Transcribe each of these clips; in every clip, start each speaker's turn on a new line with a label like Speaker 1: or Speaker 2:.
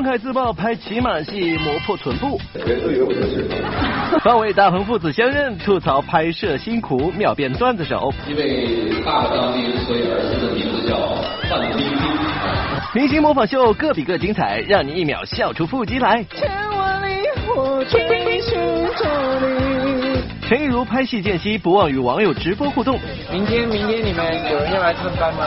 Speaker 1: 王凯自曝拍骑马戏磨破臀部。范伟大鹏父子相认，吐槽拍摄辛苦，秒变段子手。
Speaker 2: 因为爸爸当兵，所以儿子的名字叫范冰冰。
Speaker 1: 明星模仿秀各比各精彩，让你一秒笑出腹肌来。
Speaker 3: 千万里我追寻着你。
Speaker 1: 陈亦如拍戏间隙不忘与网友直播互动。
Speaker 4: 明天，明天你们有人要来探班吗？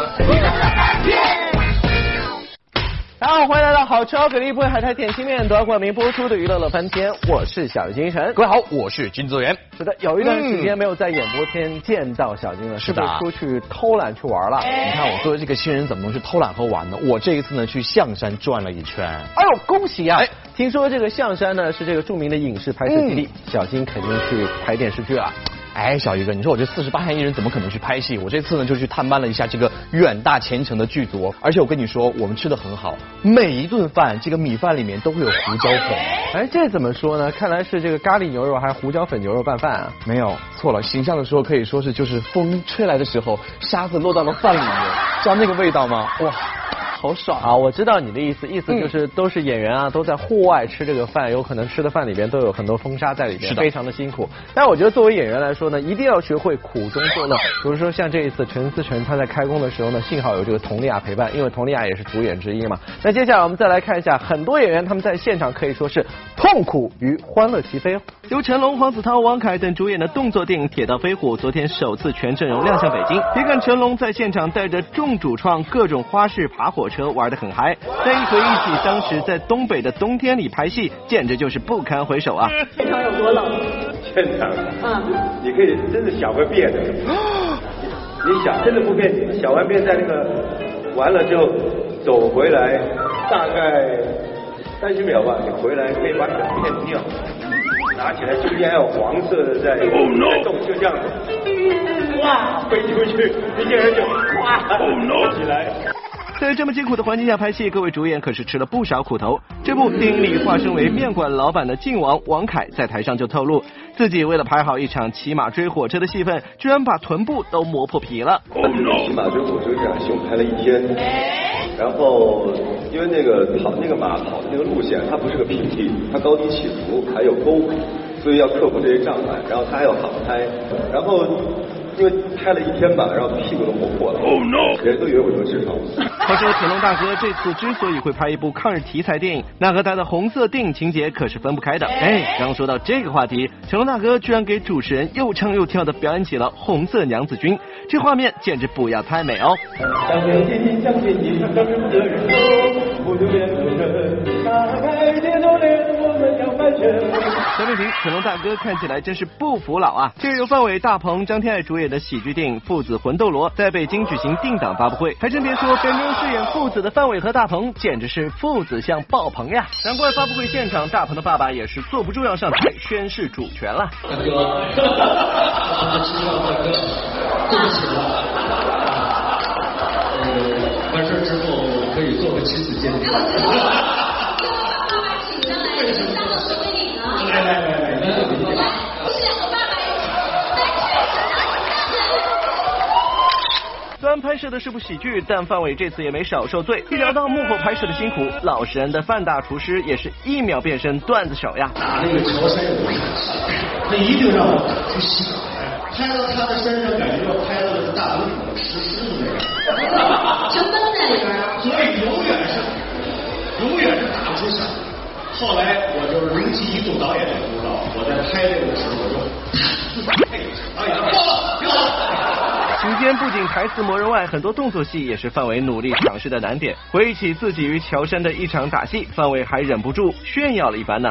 Speaker 4: 大家好，欢迎来到好吃好给力不会海苔点心面夺冠名播出的娱乐乐翻天，我是小金晨。
Speaker 5: 各位好，我是金泽源。
Speaker 4: 是的，有一段时间没有在演播天见到小金了，
Speaker 5: 是的，
Speaker 4: 出去偷懒去玩了。
Speaker 5: 你看我作为这个新人，怎么能去偷懒和玩呢？我这一次呢，去象山转了一圈。
Speaker 4: 哎呦，恭喜啊！听说这个象山呢是这个著名的影视拍摄基地，小金肯定去拍电视剧了。
Speaker 5: 哎，小鱼哥，你说我这四十八线艺人怎么可能去拍戏？我这次呢就去探班了一下这个远大前程的剧组，而且我跟你说，我们吃的很好，每一顿饭这个米饭里面都会有胡椒粉。
Speaker 4: 哎，这怎么说呢？看来是这个咖喱牛肉还是胡椒粉牛肉拌饭啊？
Speaker 5: 没有，错了，形象的时候可以说是就是风吹来的时候，沙子落到了饭里面，知道那个味道吗？哇！好爽
Speaker 4: 啊！我知道你的意思，意思就是都是演员啊，都在户外吃这个饭，有可能吃的饭里边都有很多风沙在里边，
Speaker 5: 是，
Speaker 4: 非常的辛苦。但我觉得作为演员来说呢，一定要学会苦中作乐。比如说像这一次陈思诚他在开工的时候呢，幸好有这个佟丽娅陪伴，因为佟丽娅也是主演之一嘛。那接下来我们再来看一下，很多演员他们在现场可以说是痛苦与欢乐齐飞哦。
Speaker 1: 由成龙、黄子韬、王凯等主演的动作电影《铁道飞虎》昨天首次全阵容亮相北京。别看成龙在现场带着众主创各种花式爬火车玩得很嗨。但一回忆起当时在东北的冬天里拍戏，简直就是不堪回首啊！
Speaker 6: 现场有多冷？
Speaker 7: 现场，啊，你可以真的想个便的，你想真的不骗你，小完变在那个完了之后走回来，大概三十秒吧，你回来可以把整片尿拿起来，中间还有黄色的在在动，就这样子，哇，飞出去，一些人就哇起来。
Speaker 1: 在这么艰苦的环境下拍戏，各位主演可是吃了不少苦头。这部电影里化身为面馆老板的靖王王凯在台上就透露，自己为了拍好一场骑马追火车的戏份，居然把臀部都磨破皮了。
Speaker 7: 骑马追火车这场戏我们拍了一天，然后因为那个跑那个马跑的那个路线，它不是个平地，它高低起伏还有沟，所以要克服这些障碍，然后它还有航拍，然后。因为拍了一天吧，然后屁股都磨破了。Oh no！人都以为我有痔疮。
Speaker 1: 话说成龙大哥这次之所以会拍一部抗日题材电影，那和他的红色电影情节可是分不开的。哎，刚说到这个话题，成龙大哥居然给主持人又唱又跳的表演起了《红色娘子军》，这画面简直不要太美哦。小丽萍，成龙大哥看起来真是不服老啊！这由范伟、大鹏、张天爱主演的喜剧电影《父子魂斗罗》在北京举行定档发布会，还真别说，本中饰演父子的范伟和大鹏简直是父子相爆棚呀！难怪发布会现场，大鹏的爸爸也是坐不住要上台宣誓主权了。
Speaker 2: 大哥，大哥，对不起了。呃，完事之后可以做个亲子鉴定。
Speaker 1: 拍摄的是部喜剧，但范伟这次也没少受罪。一聊到幕后拍摄的辛苦，老实人的范大厨师也是一秒变身段子手呀。
Speaker 2: 打那个乔杉有戏，他一定让我去洗澡，拍到他的身上，感觉要拍到那个大龙里石狮子那样。
Speaker 6: 全闷在里边啊！
Speaker 2: 所以永远是，永远是打不出响。后来我就是灵机一动，导演也不知道，我在拍这个的时候我就配导演。
Speaker 1: 期间不仅台词磨人外，很多动作戏也是范伟努力尝试的难点。回忆起自己与乔杉的一场打戏，范伟还忍不住炫耀了一番呢。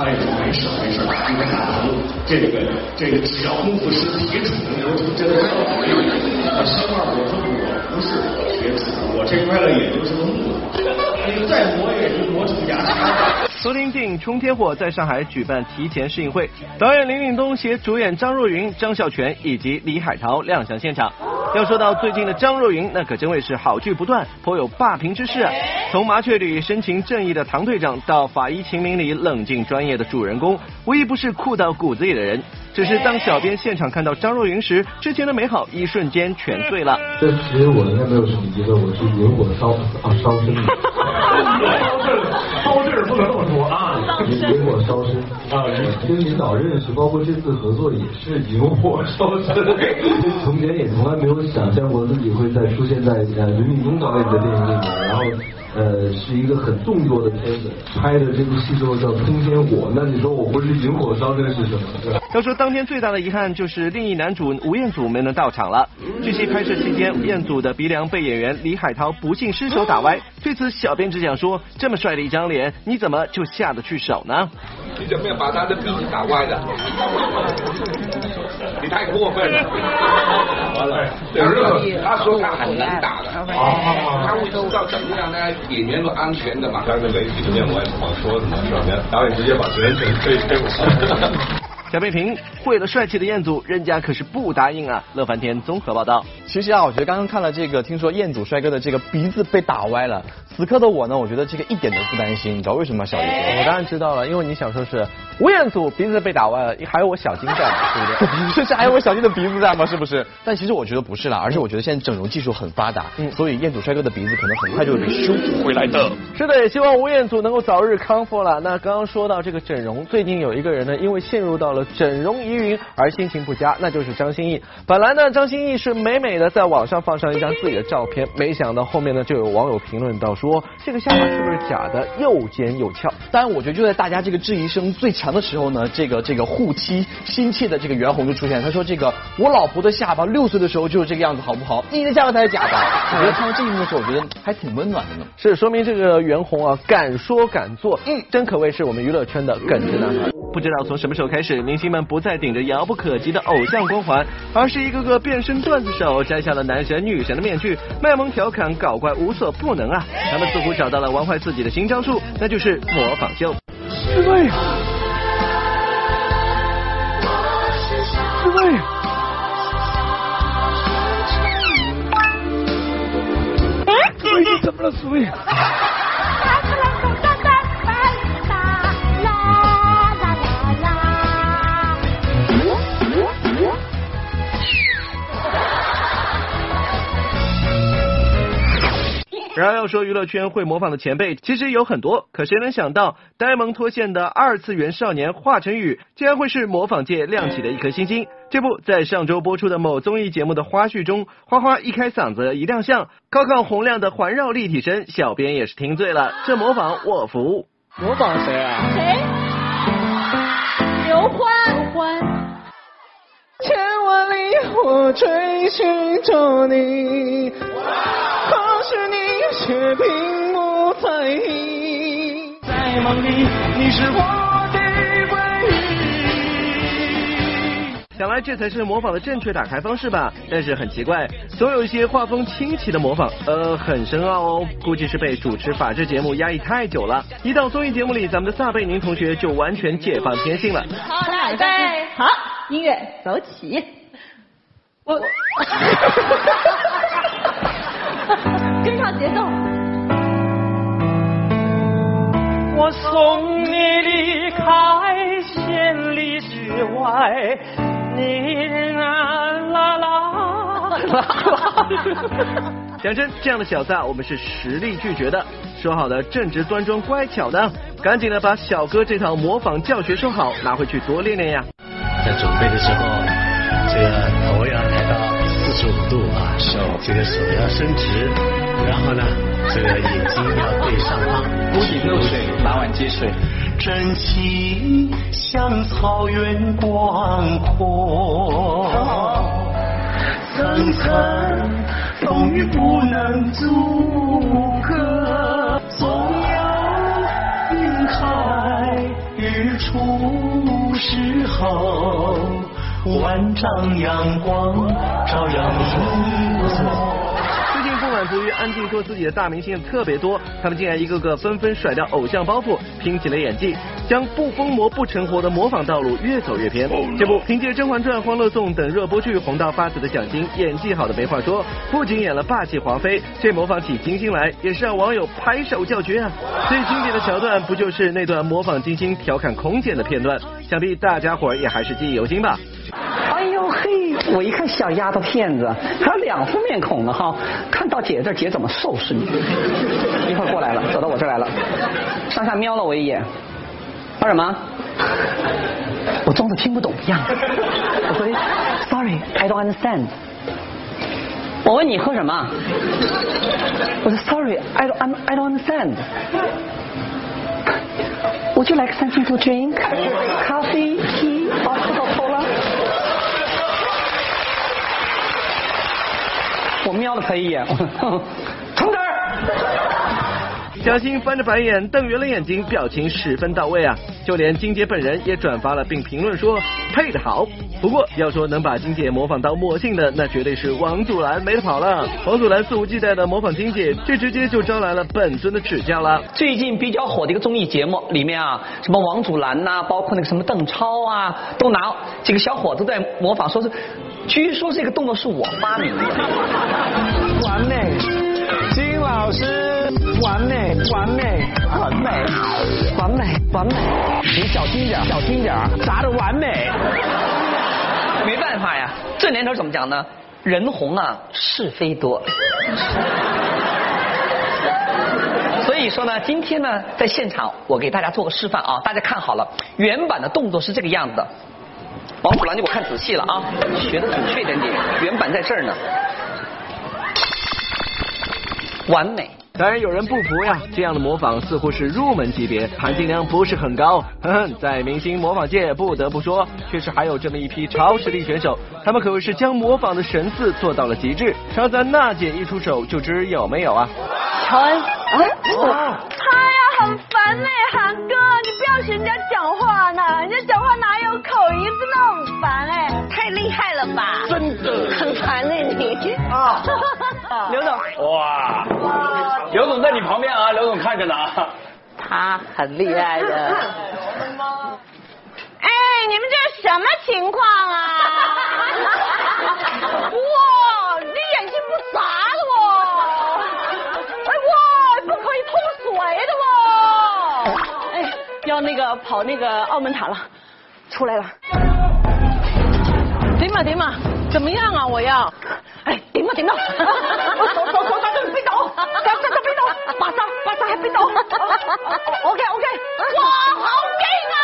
Speaker 2: 哎，没事没事，你看大鹏，这个这个只要功夫是铁杵能磨出真材实料。小二我说我不是铁杵，我这块呢也就是个木头，你再磨也就磨出牙
Speaker 1: 昨天电影《冲天火》在上海举办提前试映会，导演林岭东携主演张若昀、张孝全以及李海涛亮相现场。要说到最近的张若昀，那可真谓是好剧不断，颇有霸屏之势啊。从麻雀里深情正义的唐队长，到法医秦明里冷静专业的主人公，无一不是酷到骨子里的人。只是当小编现场看到张若昀时，之前的美好一瞬间全碎了。
Speaker 8: 这其实我应该没有什么疑问，我是引火烧啊烧身。
Speaker 2: 烧事不能这么说啊！
Speaker 8: 引火烧身啊！跟领导认识，包括这次合作也是引火烧身。从前也从来没有想象过自己会再出现在呃刘敏东导演的电影里面，然后。呃，是一个很动作的片子，拍的这部戏之后叫《通天火》，那你说我不是引火烧身是什么？
Speaker 1: 要说当天最大的遗憾就是另一男主吴彦祖没能到场了。据悉拍摄期间，吴彦祖的鼻梁被演员李海涛不幸失手打歪，对此小编只想说：这么帅的一张脸，你怎么就下得去手呢？
Speaker 9: 你怎么样把他的鼻子打歪的？你太过分了！完了，他说他很难打的，他会知道怎么样呢？演员都安全的嘛？
Speaker 7: 但是媒体里面我也不好说什么，是吧？导演直接把责任推给我。
Speaker 1: 小贝平会了帅气的彦祖，人家可是不答应啊！乐翻天综合报道。
Speaker 5: 其实啊，我觉得刚刚看了这个，听说彦祖帅哥的这个鼻子被打歪了，此刻的我呢，我觉得这个一点都不担心。你知道为什么吗，小鱼哥？
Speaker 4: 我当然知道了，因为你想说是吴彦祖鼻子被打歪了，还有我小金在，对不对？
Speaker 5: 甚至还有我小金的鼻子在吗？是不是？但其实我觉得不是啦，而是我觉得现在整容技术很发达，嗯，所以彦祖帅哥的鼻子可能很快就会被修复回来的。
Speaker 4: 是的，也希望吴彦祖能够早日康复了。那刚刚说到这个整容，最近有一个人呢，因为陷入到了整容疑云。而心情不佳，那就是张歆艺。本来呢，张歆艺是美美的在网上放上一张自己的照片，没想到后面呢就有网友评论到说，这个下巴是不是假的，又尖又翘？
Speaker 5: 当然，我觉得就在大家这个质疑声最强的时候呢，这个这个护妻心切的这个袁弘就出现，他说这个我老婆的下巴六岁的时候就是这个样子，好不好？你的下巴才是假的。我觉得看到这一幕的时候，我觉得还挺温暖的呢。
Speaker 4: 是说明这个袁弘啊，敢说敢做，嗯，真可谓是我们娱乐圈的耿直男孩。
Speaker 1: 不知道从什么时候开始，明星们不再顶着遥不可及的偶像光环，而是一个个变身段子手，摘下了男神女神的面具，卖萌调侃搞怪无所不能啊！他们似乎找到了玩坏自己的新招数，那就是模仿秀。
Speaker 4: 是位，是位，哎，怎么了，四位？
Speaker 1: 然而要说娱乐圈会模仿的前辈，其实有很多，可谁能想到呆萌脱线的二次元少年华晨宇，竟然会是模仿界亮起的一颗星星。这不在上周播出的某综艺节目的花絮中，花花一开嗓子一亮相，高亢洪亮的环绕立体声，小编也是听醉了。这模仿我服。
Speaker 4: 模仿谁啊？
Speaker 6: 谁？刘欢。
Speaker 3: 刘欢。千万里我追寻着你，可是你。却并不在意，在梦里你是我的唯
Speaker 1: 一。想来这才是模仿的正确打开方式吧？但是很奇怪，总有一些画风清奇的模仿，呃，很深奥哦。估计是被主持法制节目压抑太久了。一到综艺节目里，咱们的撒贝宁同学就完全解放天性了。
Speaker 6: 好，来预备，好，音乐走起。我。
Speaker 3: 外，你啦啦啦。
Speaker 1: 讲真，这样的小子我们是实力拒绝的。说好的正直端庄乖巧的，赶紧的把小哥这套模仿教学收好，拿回去多练练呀。
Speaker 10: 在准备的时候，这个头要抬到四十五度啊，手这个手要伸直。然后呢，这个眼睛要对上方，
Speaker 11: 屋顶漏水，拿碗接水。
Speaker 10: 真情像草原广阔，层层风雨不能阻隔。总有云海日出时候，万丈阳光照耀你我。
Speaker 1: 由于安静做自己的大明星特别多，他们竟然一个个纷纷甩掉偶像包袱，拼起了演技，将不疯魔不成活的模仿道路越走越偏。这不，凭借《甄嬛传》《欢乐颂》等热播剧红到发紫的蒋欣，演技好的没话说，不仅演了霸气华妃，这模仿起金星来也是让网友拍手叫绝啊！最经典的桥段不就是那段模仿金星调侃空姐的片段？想必大家伙也还是记忆犹新吧。
Speaker 12: 我一看小丫头片子，还有两副面孔呢哈！看到姐这儿，姐怎么收拾你？一会儿过来了，走到我这儿来了，上下瞄了我一眼，说什么？我装作听不懂一样。我说，Sorry，I don't understand。我问你喝什么？我说 Sorry，I don't I don't understand。Would you like something to drink? Coffee, 瞄了他一眼，从这儿。
Speaker 1: 蒋欣翻着白眼，瞪圆了眼睛，表情十分到位啊！就连金姐本人也转发了并评论说配的好。不过要说能把金姐模仿到魔性的，那绝对是王祖蓝没得跑了。王祖蓝肆无忌惮的模仿金姐，这直接就招来了本尊的指教了。
Speaker 12: 最近比较火的一个综艺节目里面啊，什么王祖蓝呐、包括那个什么邓超啊，都拿几个小伙子在模仿，说是，据说这个动作是我发明的。完美，金老师，完美，完美，完美，完美，完美。你小心点，小心点，砸的完美。没办法呀，这年头怎么讲呢？人红啊，是非多。所以说呢，今天呢，在现场我给大家做个示范啊，大家看好了，原版的动作是这个样子的。王祖蓝，你给我看仔细了啊，学的准确一点点，原版在这儿呢，完美。
Speaker 1: 当然有人不服呀，这样的模仿似乎是入门级别，含金量不是很高。哼哼，在明星模仿界，不得不说，确实还有这么一批超实力选手，他们可谓是将模仿的神似做到了极致。稍咱娜姐一出手，就知有没有啊？
Speaker 13: 乔恩，啊，他呀很烦嘞，韩哥，你不要学人家讲话呢，人家讲话哪有口音，真的很烦哎，太厉害了吧？
Speaker 12: 真的
Speaker 13: 很烦嘞你
Speaker 12: 啊，
Speaker 13: 刘总，
Speaker 14: 哇，刘总在你旁边啊，刘总看着呢啊。
Speaker 13: 他很厉害的。哎，你们这是什么情况啊？那个跑那个澳门塔了，出来了。顶嘛顶嘛，怎么样啊？我要，哎，顶嘛顶嘛，走走走，咱这别倒，咱咱咱别走，马上马上还别走。OK OK，哇，好劲啊，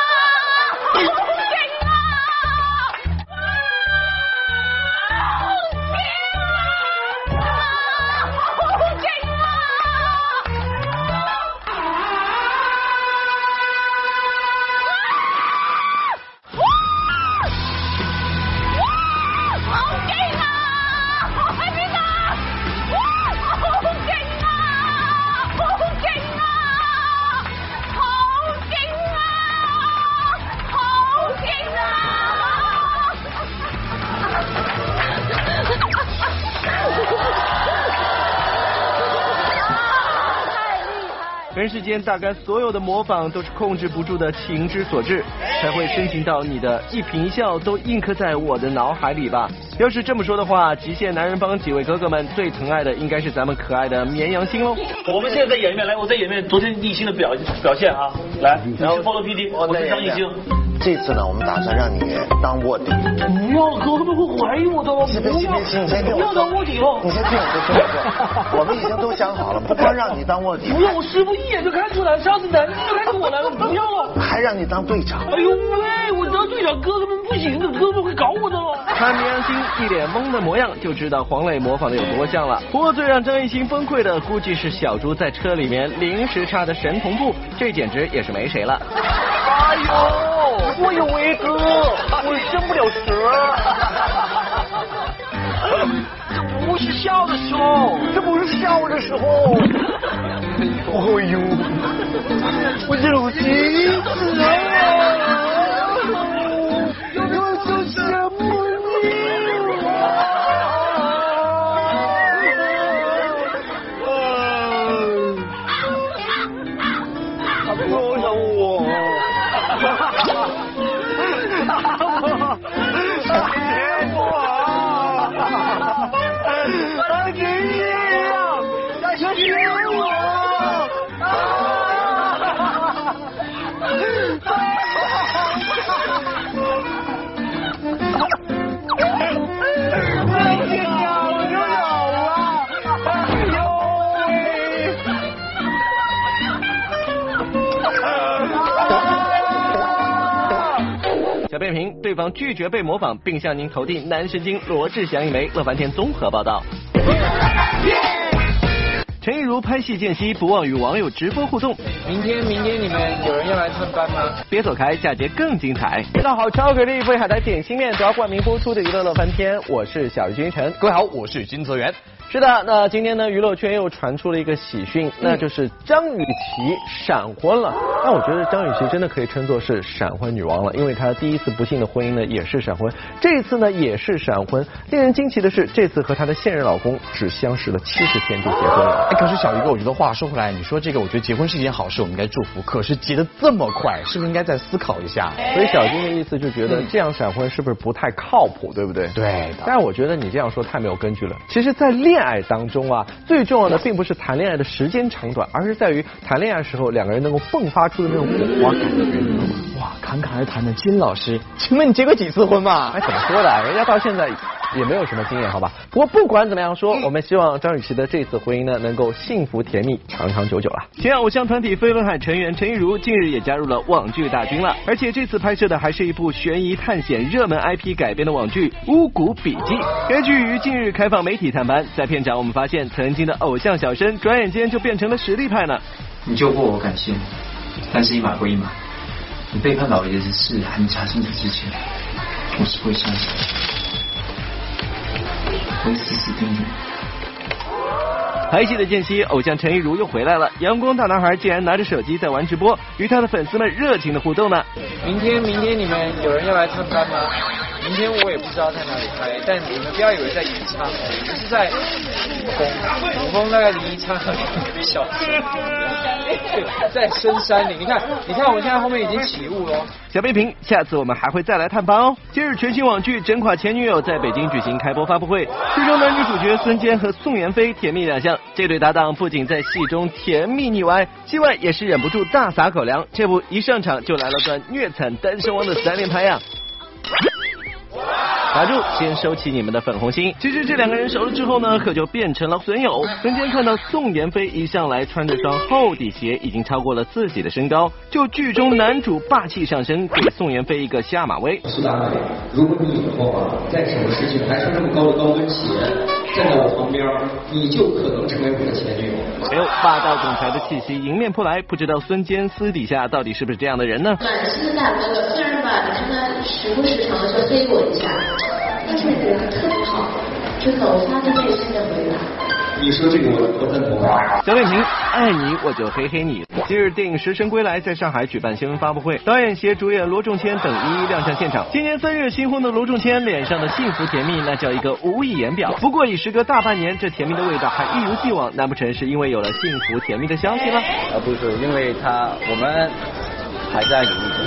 Speaker 13: 好劲啊！
Speaker 1: 间大概所有的模仿都是控制不住的情之所至，才会深情到你的一颦一笑都印刻在我的脑海里吧。要是这么说的话，极限男人帮几位哥哥们最疼爱的应该是咱们可爱的绵羊星喽。
Speaker 14: 我们现在在演一遍，来，我再演一遍昨天艺兴的表表现啊，来，然后 follow PD，我是张艺兴。
Speaker 15: 这次呢，我们打算让你当卧底。
Speaker 14: 不要，哥他们会怀疑我的。
Speaker 15: 别别别，你先听我
Speaker 14: 不要当卧底了。
Speaker 15: 你先听我说，听我说，我们已经都想好了，不光让你当卧底，
Speaker 14: 不要，我师傅一眼就看出来，上次南京就看出我来了，不要了。
Speaker 15: 还让你当队长。
Speaker 14: 哎呦喂，我当队长，哥哥们不行的，哥哥们会搞我的了。
Speaker 1: 看绵羊星一脸懵的模样，就知道黄磊模仿的有多像了。不过最让张艺兴崩溃的，估计是小猪在车里面临时插的神同步，这简直也是没谁了。
Speaker 14: 哎呦，我有威哥，我伸不了舌。这不是笑的时候，这不是笑的时候。哎呦，我这种心子
Speaker 1: 对方拒绝被模仿，并向您投递男神经罗志祥一枚。乐翻天综合报道。陈亦儒拍戏间隙不忘与网友直播互动。
Speaker 16: 明天，明天你们有人要来蹭班吗？
Speaker 1: 别走开，下节更精彩。
Speaker 4: 大家好，超给力为海苔点心面，主要冠名播出的娱乐乐翻天，我是小鱼君晨。
Speaker 5: 各位好，我是金泽源。
Speaker 4: 是的，那今天呢，娱乐圈又传出了一个喜讯，那就是张雨绮闪婚了。那我觉得张雨绮真的可以称作是闪婚女王了，因为她第一次不幸的婚姻呢也是闪婚，这一次呢也是闪婚。令人惊奇的是，这次和她的现任老公只相识了七十天就结婚了。
Speaker 5: 哎，可是小鱼哥，我觉得话说回来，你说这个，我觉得结婚是一件好事，我们应该祝福。可是结得这么快，是不是应该再思考一下？
Speaker 4: 所以小金的意思就觉得这样闪婚是不是不太靠谱，对不对？
Speaker 5: 对。
Speaker 4: 但是我觉得你这样说太没有根据了。其实，在恋恋爱当中啊。最重要的并不是谈恋爱的时间长短，而是在于谈恋爱时候两个人能够迸发出的那种火花感觉。
Speaker 5: 哇，侃侃而谈的金老师，请问你结过几次婚嘛？
Speaker 4: 哎，怎么说的？人家到现在也没有什么经验，好吧？不过不管怎么样说，我们希望张雨绮的这次婚姻呢，能够幸福甜蜜，长长久久了。
Speaker 1: 前偶像团体飞轮海成员陈亦儒近日也加入了网剧大军了，而且这次拍摄的还是一部悬疑探险热门 IP 改编的网剧《巫蛊笔记》。该剧于近日开放媒体探班，在片场我们发现，曾经的偶像小生，转眼间就变成了实力派呢。
Speaker 17: 你救过我，感谢，但是一码归一码。你背叛老爷子是还没查清楚之前，我是不会相信。我会死死盯着。
Speaker 1: 拍戏的间隙，偶像陈亦儒又回来了。阳光大男孩竟然拿着手机在玩直播，与他的粉丝们热情的互动呢。
Speaker 16: 明天，明天你们有人要来蹭班吗？明天我也不知道在哪里拍，但你们不要以为在宜昌，我是在五峰，五峰大概离宜昌两个小时，在深山里。你看，你看，我们现在后面已经起雾了。
Speaker 1: 小背屏，下次我们还会再来探班哦。今日全新网剧《整垮前女友》在北京举行开播发布会，剧中男女主角孙坚和宋妍霏甜蜜亮相。这对搭档不仅在戏中甜蜜腻歪，戏外也是忍不住大撒狗粮。这不，一上场就来了段虐惨单身汪的三连拍呀！打住，先收起你们的粉红心。其实这两个人熟了之后呢，可就变成了损友。孙坚看到宋妍霏一向来穿着双厚底鞋，已经超过了自己的身高，就剧中男主霸气上身，给宋妍霏一个下马威。
Speaker 17: 苏大美，如果你以后啊，在什么事情还穿这么高的高跟鞋，站在我旁边，你就可能成为我的前女友。
Speaker 1: 哎呦，霸道总裁的气息迎面扑来，不知道孙坚私底下到底是不是这样的人呢？
Speaker 18: 暖心的大哥哥，虽然吧，你看他时不时常的就黑我一下。但是人特别好，真的，我发自内心的回答。
Speaker 17: 你说这个我我赞同啊。
Speaker 1: 小点评，爱你我就嘿嘿你。今日电影《食神归来》在上海举办新闻发布会，导演携主演罗仲谦等一一亮相现场。今年三月新婚的罗仲谦脸上的幸福甜蜜，那叫一个无以言表。不过已时隔大半年，这甜蜜的味道还一如既往，难不成是因为有了幸福甜蜜的消息吗？
Speaker 11: 啊，不是，因为他我们。还在努力中。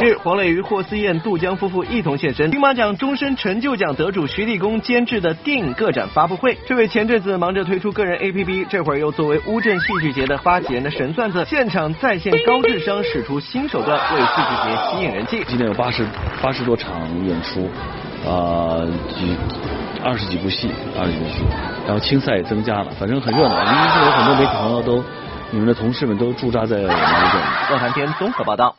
Speaker 1: 日，黄磊与霍思燕、杜江夫妇一同现身金马奖终身成就奖得主徐立功监制的电影个展发布会。这位前阵子忙着推出个人 APP，这会儿又作为乌镇戏剧节的发起人的神算子，现场再现高智商，使出新手段为戏剧节吸引人气。
Speaker 19: 今天有八十八十多场演出，啊，几二十几部戏，二十几部戏，然后青赛也增加了，反正很热闹。因为现在有很多媒体朋友都。你们的同事们都驻扎在我们这
Speaker 1: 里。乐谈天综合报道。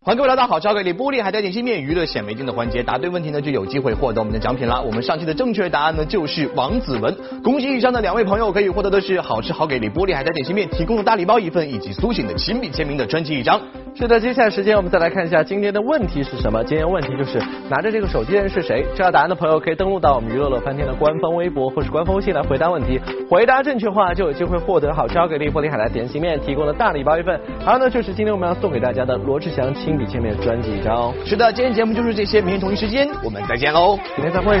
Speaker 5: 欢迎各位来到好超给力玻璃海带点心面娱乐显微镜的环节，答对问题呢就有机会获得我们的奖品啦。我们上期的正确答案呢就是王子文，恭喜以上的两位朋友可以获得的是好吃好给力玻璃海带点心面提供的大礼包一份，以及苏醒的亲笔签名的专辑一张。
Speaker 4: 是的，接下来时间我们再来看一下今天的问题是什么？今天问题就是拿着这个手机的人是谁？知道答案的朋友可以登录到我们娱乐乐翻天的官方微博或是官方微信来回答问题，回答正确话就有机会获得好吃好给力玻璃海的点心面提供的大礼包一份。还有呢就是今天我们要送给大家的罗志祥亲笔签名专辑一张。
Speaker 5: 是的，今天节目就是这些，明天同一时间我们再见喽，
Speaker 4: 明天再会。